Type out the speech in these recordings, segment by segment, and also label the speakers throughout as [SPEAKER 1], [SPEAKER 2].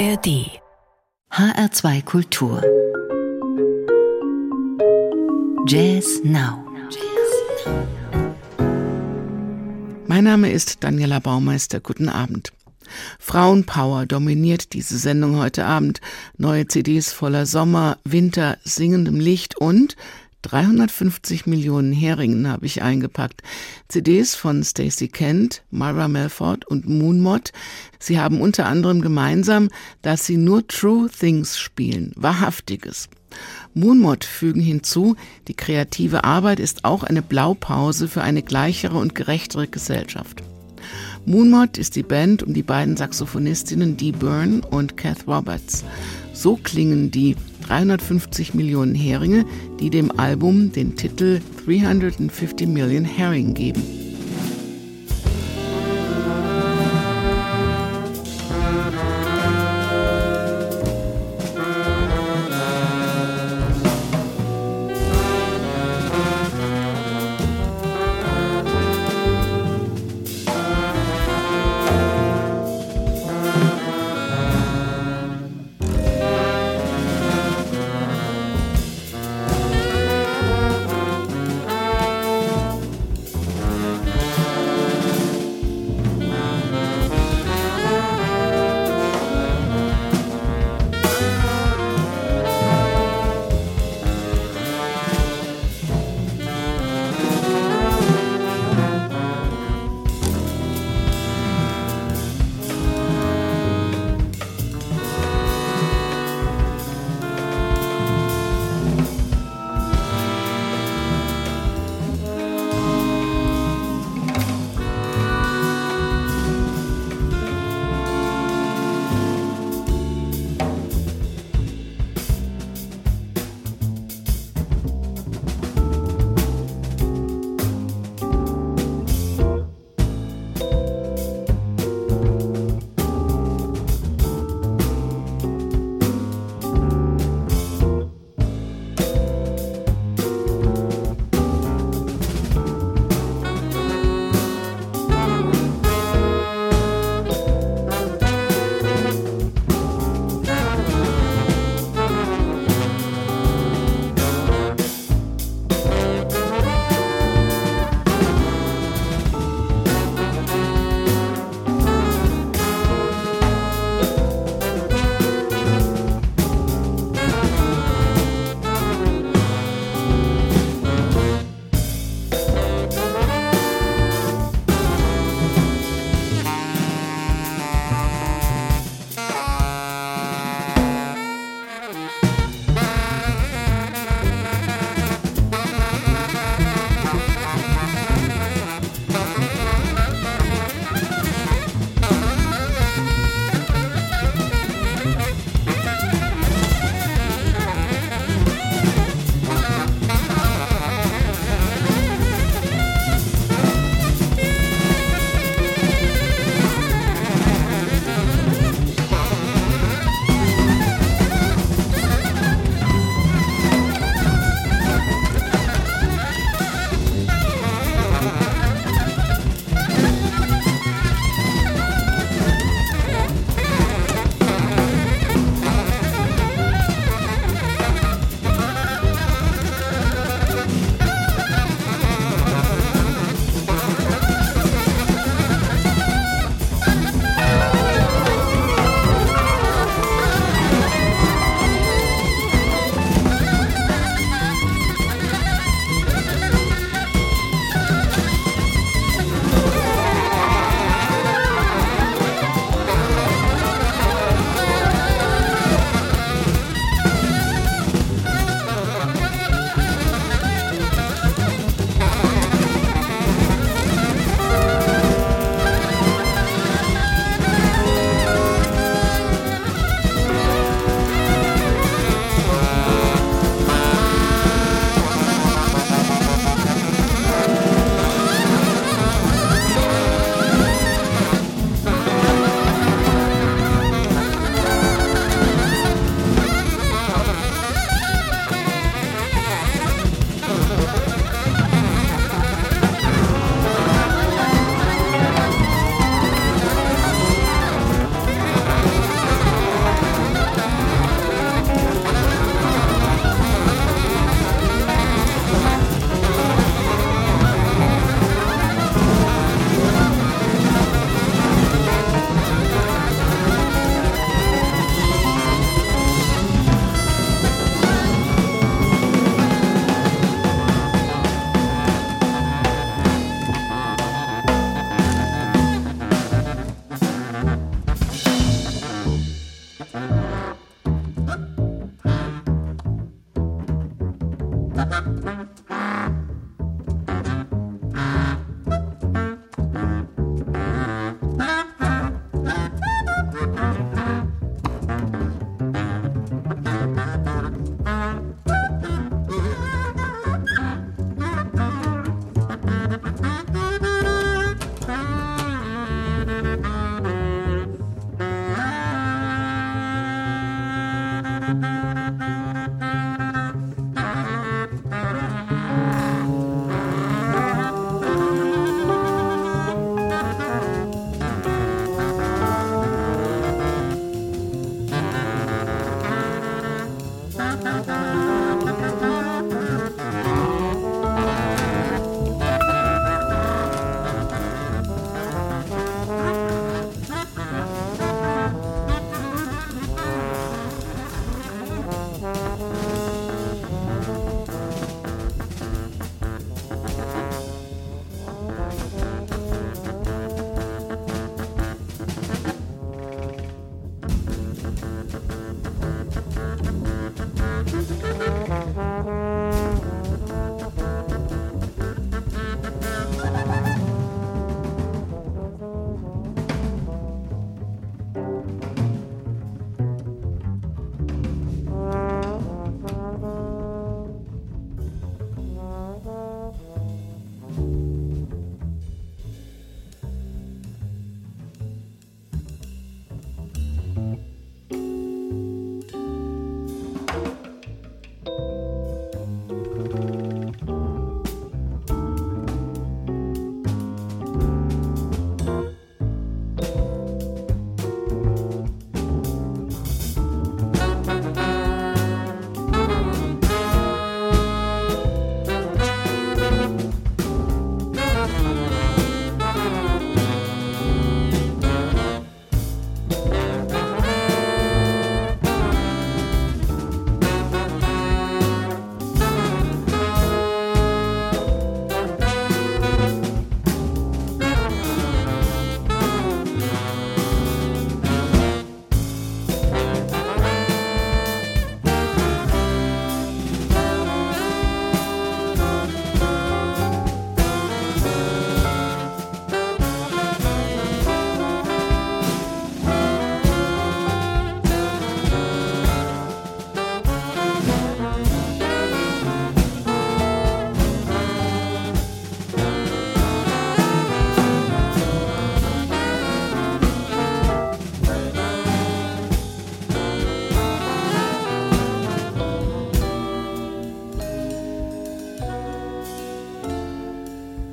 [SPEAKER 1] ARD HR2 Kultur Jazz Now
[SPEAKER 2] Mein Name ist Daniela Baumeister. Guten Abend. Frauenpower dominiert diese Sendung heute Abend. Neue CDs voller Sommer, Winter, singendem Licht und 350 Millionen Heringen habe ich eingepackt. CDs von Stacey Kent, Myra Melford und Moonmot. Sie haben unter anderem gemeinsam, dass sie nur True Things spielen, Wahrhaftiges. Moonmot fügen hinzu, die kreative Arbeit ist auch eine Blaupause für eine gleichere und gerechtere Gesellschaft. Moonmot ist die Band um die beiden Saxophonistinnen Dee Byrne und Kath Roberts. So klingen die 350 Millionen Heringe, die dem Album den Titel 350 Million Herring geben.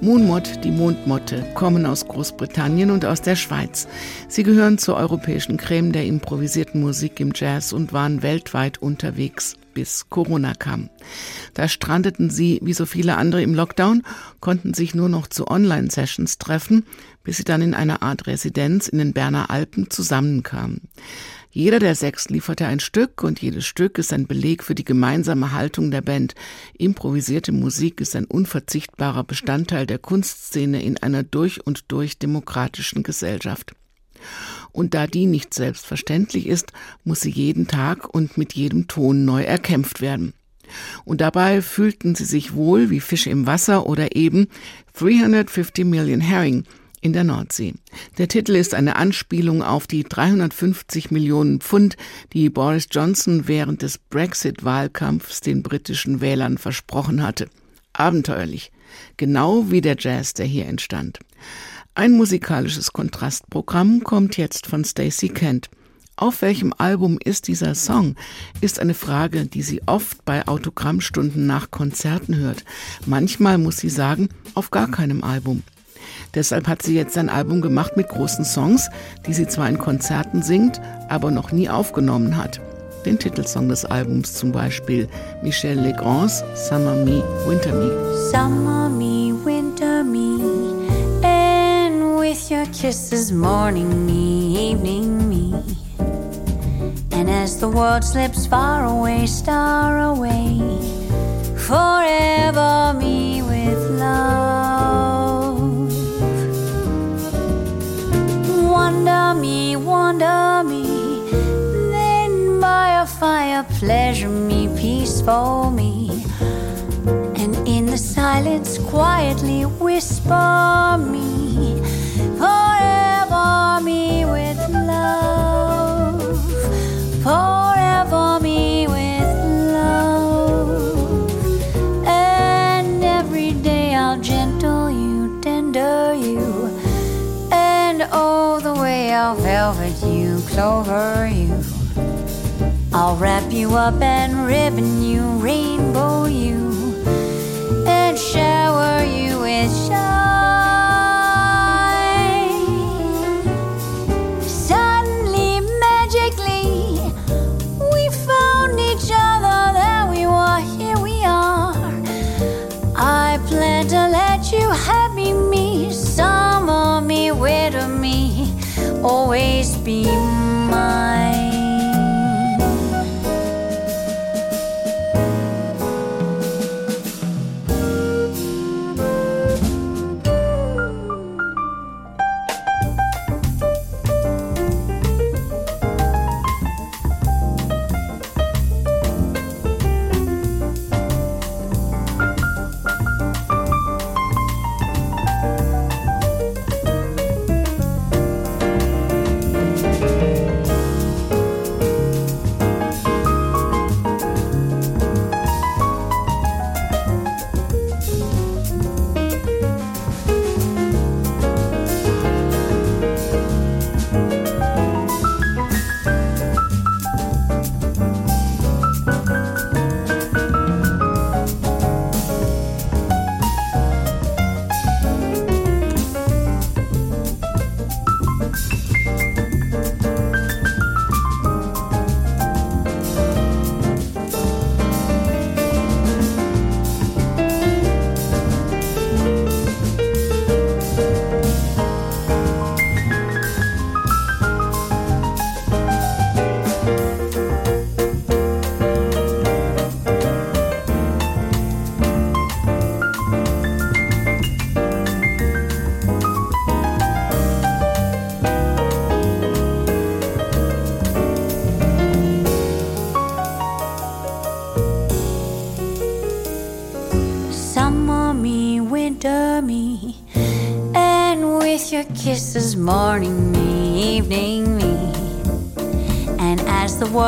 [SPEAKER 2] Moonmot, die Mondmotte, kommen aus Großbritannien und aus der Schweiz. Sie gehören zur europäischen Creme der improvisierten Musik im Jazz und waren weltweit unterwegs bis Corona kam. Da strandeten sie, wie so viele andere im Lockdown, konnten sich nur noch zu Online-Sessions treffen, bis sie dann in einer Art Residenz in den Berner Alpen zusammenkamen. Jeder der sechs lieferte ein Stück und jedes Stück ist ein Beleg für die gemeinsame Haltung der Band. Improvisierte Musik ist ein unverzichtbarer Bestandteil der Kunstszene in einer durch und durch demokratischen Gesellschaft. Und da die nicht selbstverständlich ist, muss sie jeden Tag und mit jedem Ton neu erkämpft werden. Und dabei fühlten sie sich wohl wie Fische im Wasser oder eben 350 Million Herring, in der Nordsee. Der Titel ist eine Anspielung auf die 350 Millionen Pfund, die Boris Johnson während des Brexit-Wahlkampfs den britischen Wählern versprochen hatte. Abenteuerlich. Genau wie der Jazz, der hier entstand. Ein musikalisches Kontrastprogramm kommt jetzt von Stacey Kent. Auf welchem Album ist dieser Song? Ist eine Frage, die sie oft bei Autogrammstunden nach Konzerten hört. Manchmal muss sie sagen, auf gar keinem Album. Deshalb hat sie jetzt ein Album gemacht mit großen Songs, die sie zwar in Konzerten singt, aber noch nie aufgenommen hat. Den Titelsong des Albums zum Beispiel Michel Legrands Summer Me, Winter Me.
[SPEAKER 3] Summer me, winter me, and with your kisses, morning me, evening me. And as the world slips far away, star away, forever me with love. Me, wonder me. Then by a fire, pleasure me, peaceful me. And in the silence, quietly whisper me. Forever me with love. The velvet you, clover you. I'll wrap you up and ribbon you, rainbow you, and shower you with shine.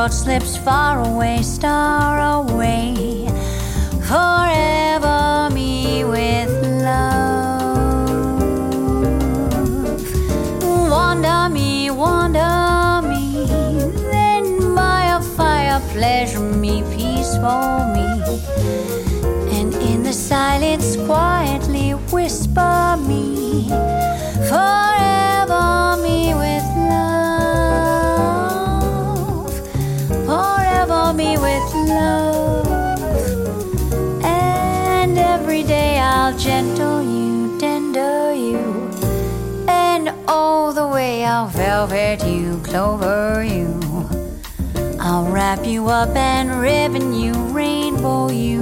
[SPEAKER 3] World slips far away, star away, forever me with love. Wander me, wander me, then by a fire, pleasure me, peaceful me. And in the silence, quietly whisper me forever I'll velvet you, clover you. I'll wrap you up and ribbon you, rainbow you,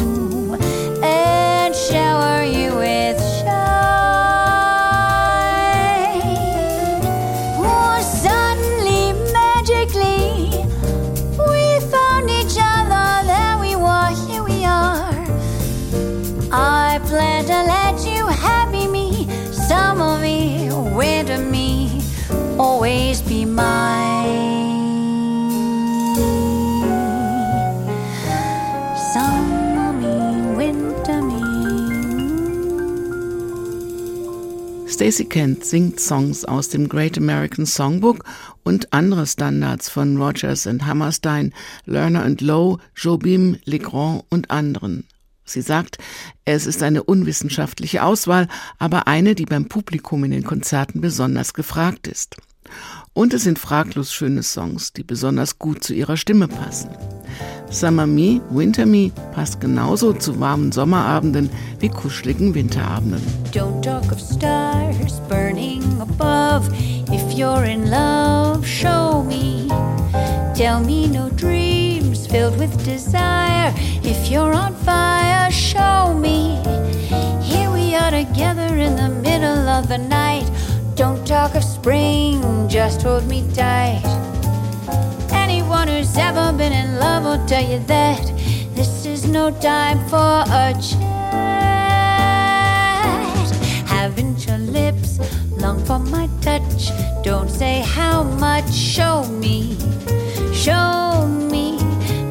[SPEAKER 2] Stacey Kent singt Songs aus dem Great American Songbook und andere Standards von Rogers and Hammerstein, Lerner and Lowe, Jobim, Legrand und anderen. Sie sagt, es ist eine unwissenschaftliche Auswahl, aber eine, die beim Publikum in den Konzerten besonders gefragt ist. Und es sind fraglos schöne Songs, die besonders gut zu ihrer Stimme passen. Summer Me, Winter Me passt genauso zu warmen Sommerabenden wie kuscheligen Winterabenden.
[SPEAKER 3] Don't talk of stars burning above. If you're in love, show me. Tell me no dreams filled with desire. If you're on fire, show me. Here we are together in the middle of the night. Don't talk of spring, just hold me tight. Anyone who's ever been in love will tell you that this is no time for a chat. Haven't your lips long for my touch? Don't say how much, show me, show me.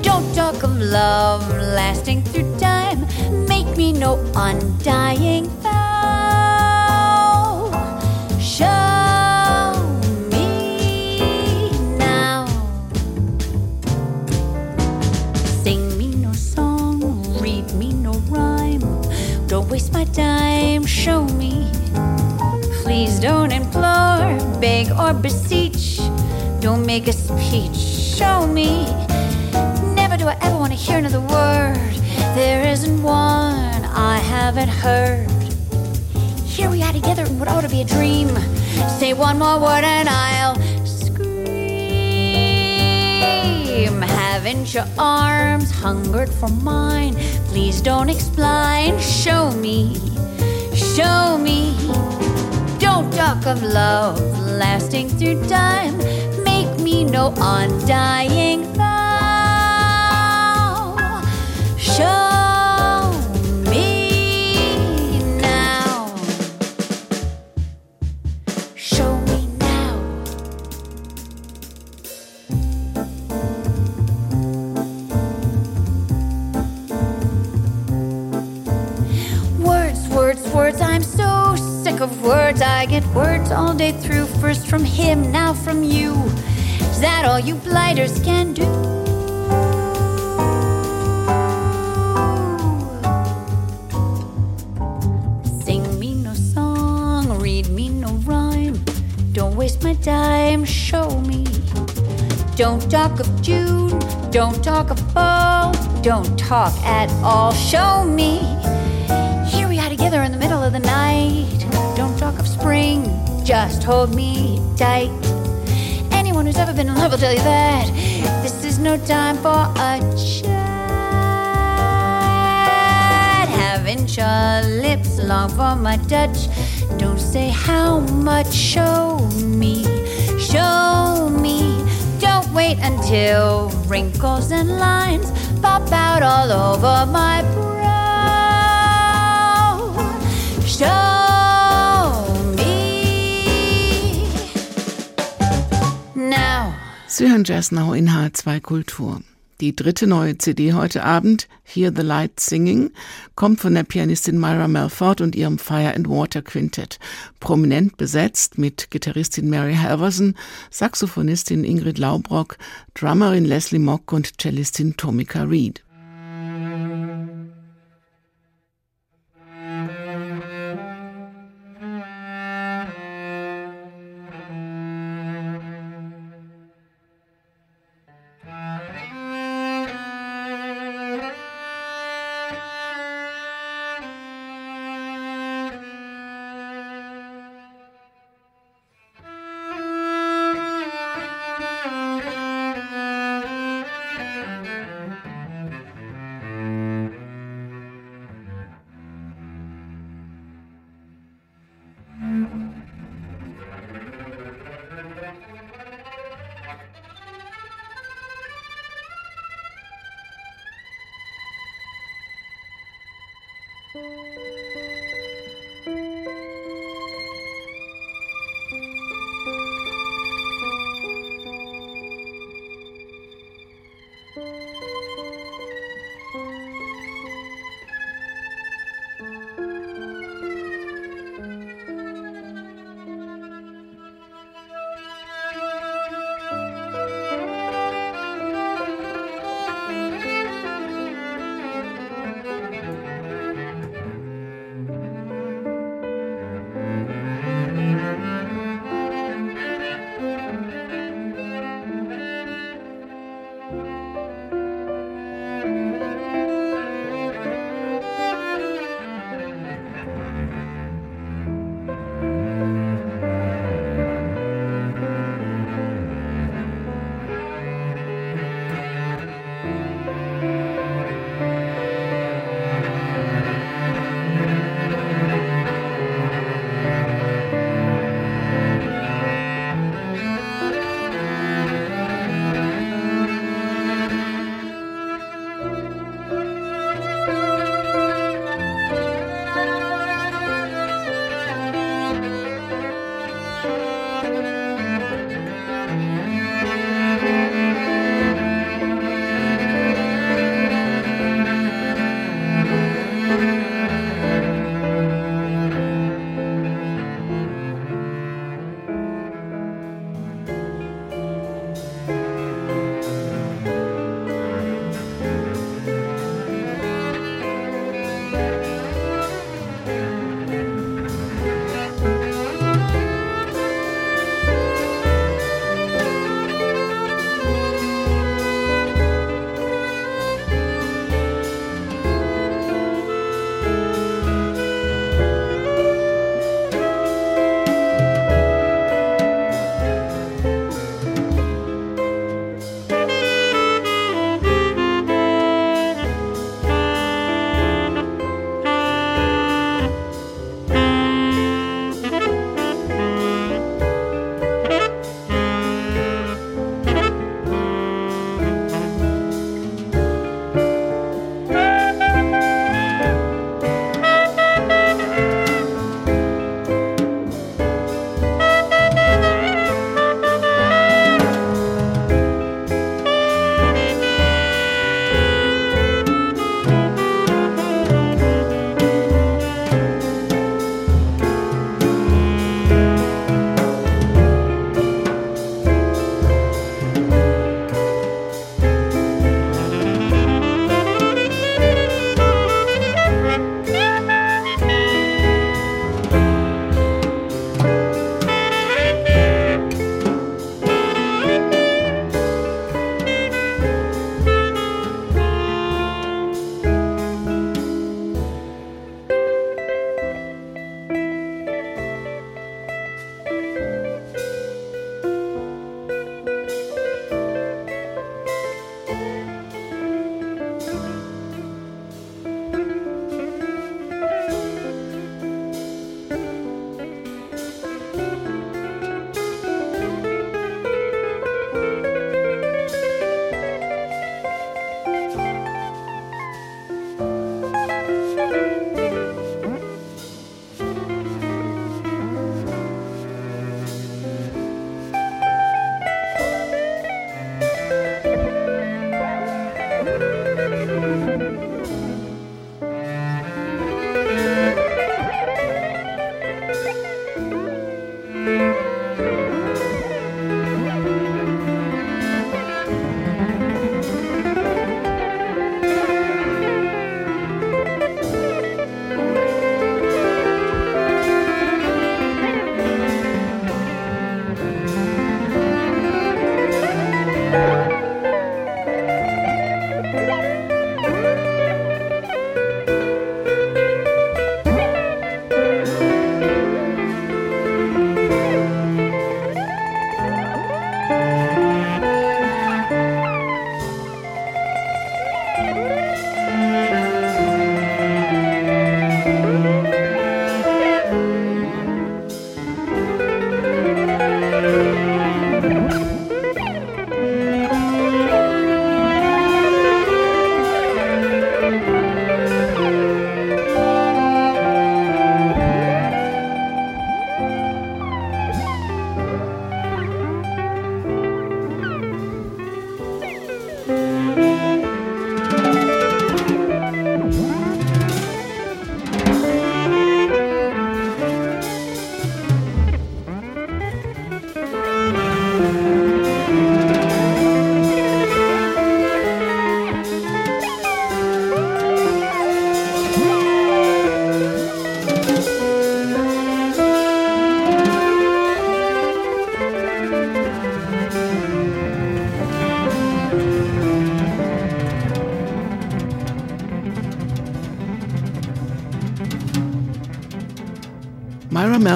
[SPEAKER 3] Don't talk of love lasting through time. Make me no undying show me. Please don't implore, beg, or beseech. Don't make a speech, show me. Never do I ever want to hear another word. There isn't one I haven't heard. Here we are together in what ought to be a dream. Say one more word and I'll scream. Haven't your arms hungered for mine? Please don't explain. Show me, show me. Don't talk of love lasting through time. Make me no undying vow. Through. First from him, now from you. Is that all you blighters can do? Sing me no song, read me no rhyme. Don't waste my time, show me. Don't talk of June, don't talk of fall, don't talk at all, show me. Here we are together in the middle of the night. Don't talk of spring, just hold me tight. Anyone who's ever been in love will tell you that this is no time for a chat. Haven't your lips long for my touch? Don't say how much, show me, show me. Don't wait until wrinkles and lines pop out all over my brow. Show
[SPEAKER 2] Sie hören Jazz Now in H2 Kultur. Die dritte neue CD heute Abend, Hear the Light Singing, kommt von der Pianistin Myra Melford und ihrem Fire and Water Quintett. Prominent besetzt mit Gitarristin Mary Halverson, Saxophonistin Ingrid Laubrock, Drummerin Leslie Mock und Cellistin Tomika Reed.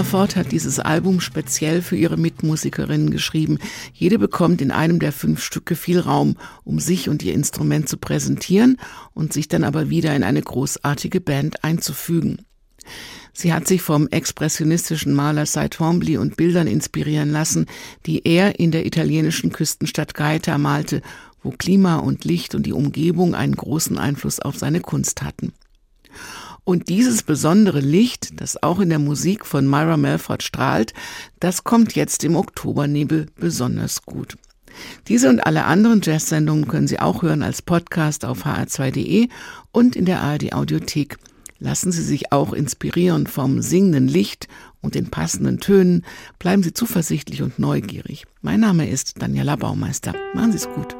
[SPEAKER 2] Melford hat dieses Album speziell für ihre Mitmusikerinnen geschrieben. Jede bekommt in einem der fünf Stücke viel Raum, um sich und ihr Instrument zu präsentieren und sich dann aber wieder in eine großartige Band einzufügen. Sie hat sich vom expressionistischen Maler Cy Twombly und Bildern inspirieren lassen, die er in der italienischen Küstenstadt Gaeta malte, wo Klima und Licht und die Umgebung einen großen Einfluss auf seine Kunst hatten. Und dieses besondere Licht, das auch in der Musik von Myra Melford strahlt, das kommt jetzt im Oktobernebel besonders gut. Diese und alle anderen Jazz-Sendungen können Sie auch hören als Podcast auf hr2.de und in der ARD Audiothek. Lassen Sie sich auch inspirieren vom singenden Licht und den passenden Tönen. Bleiben Sie zuversichtlich und neugierig. Mein Name ist Daniela Baumeister. Machen Sie es gut.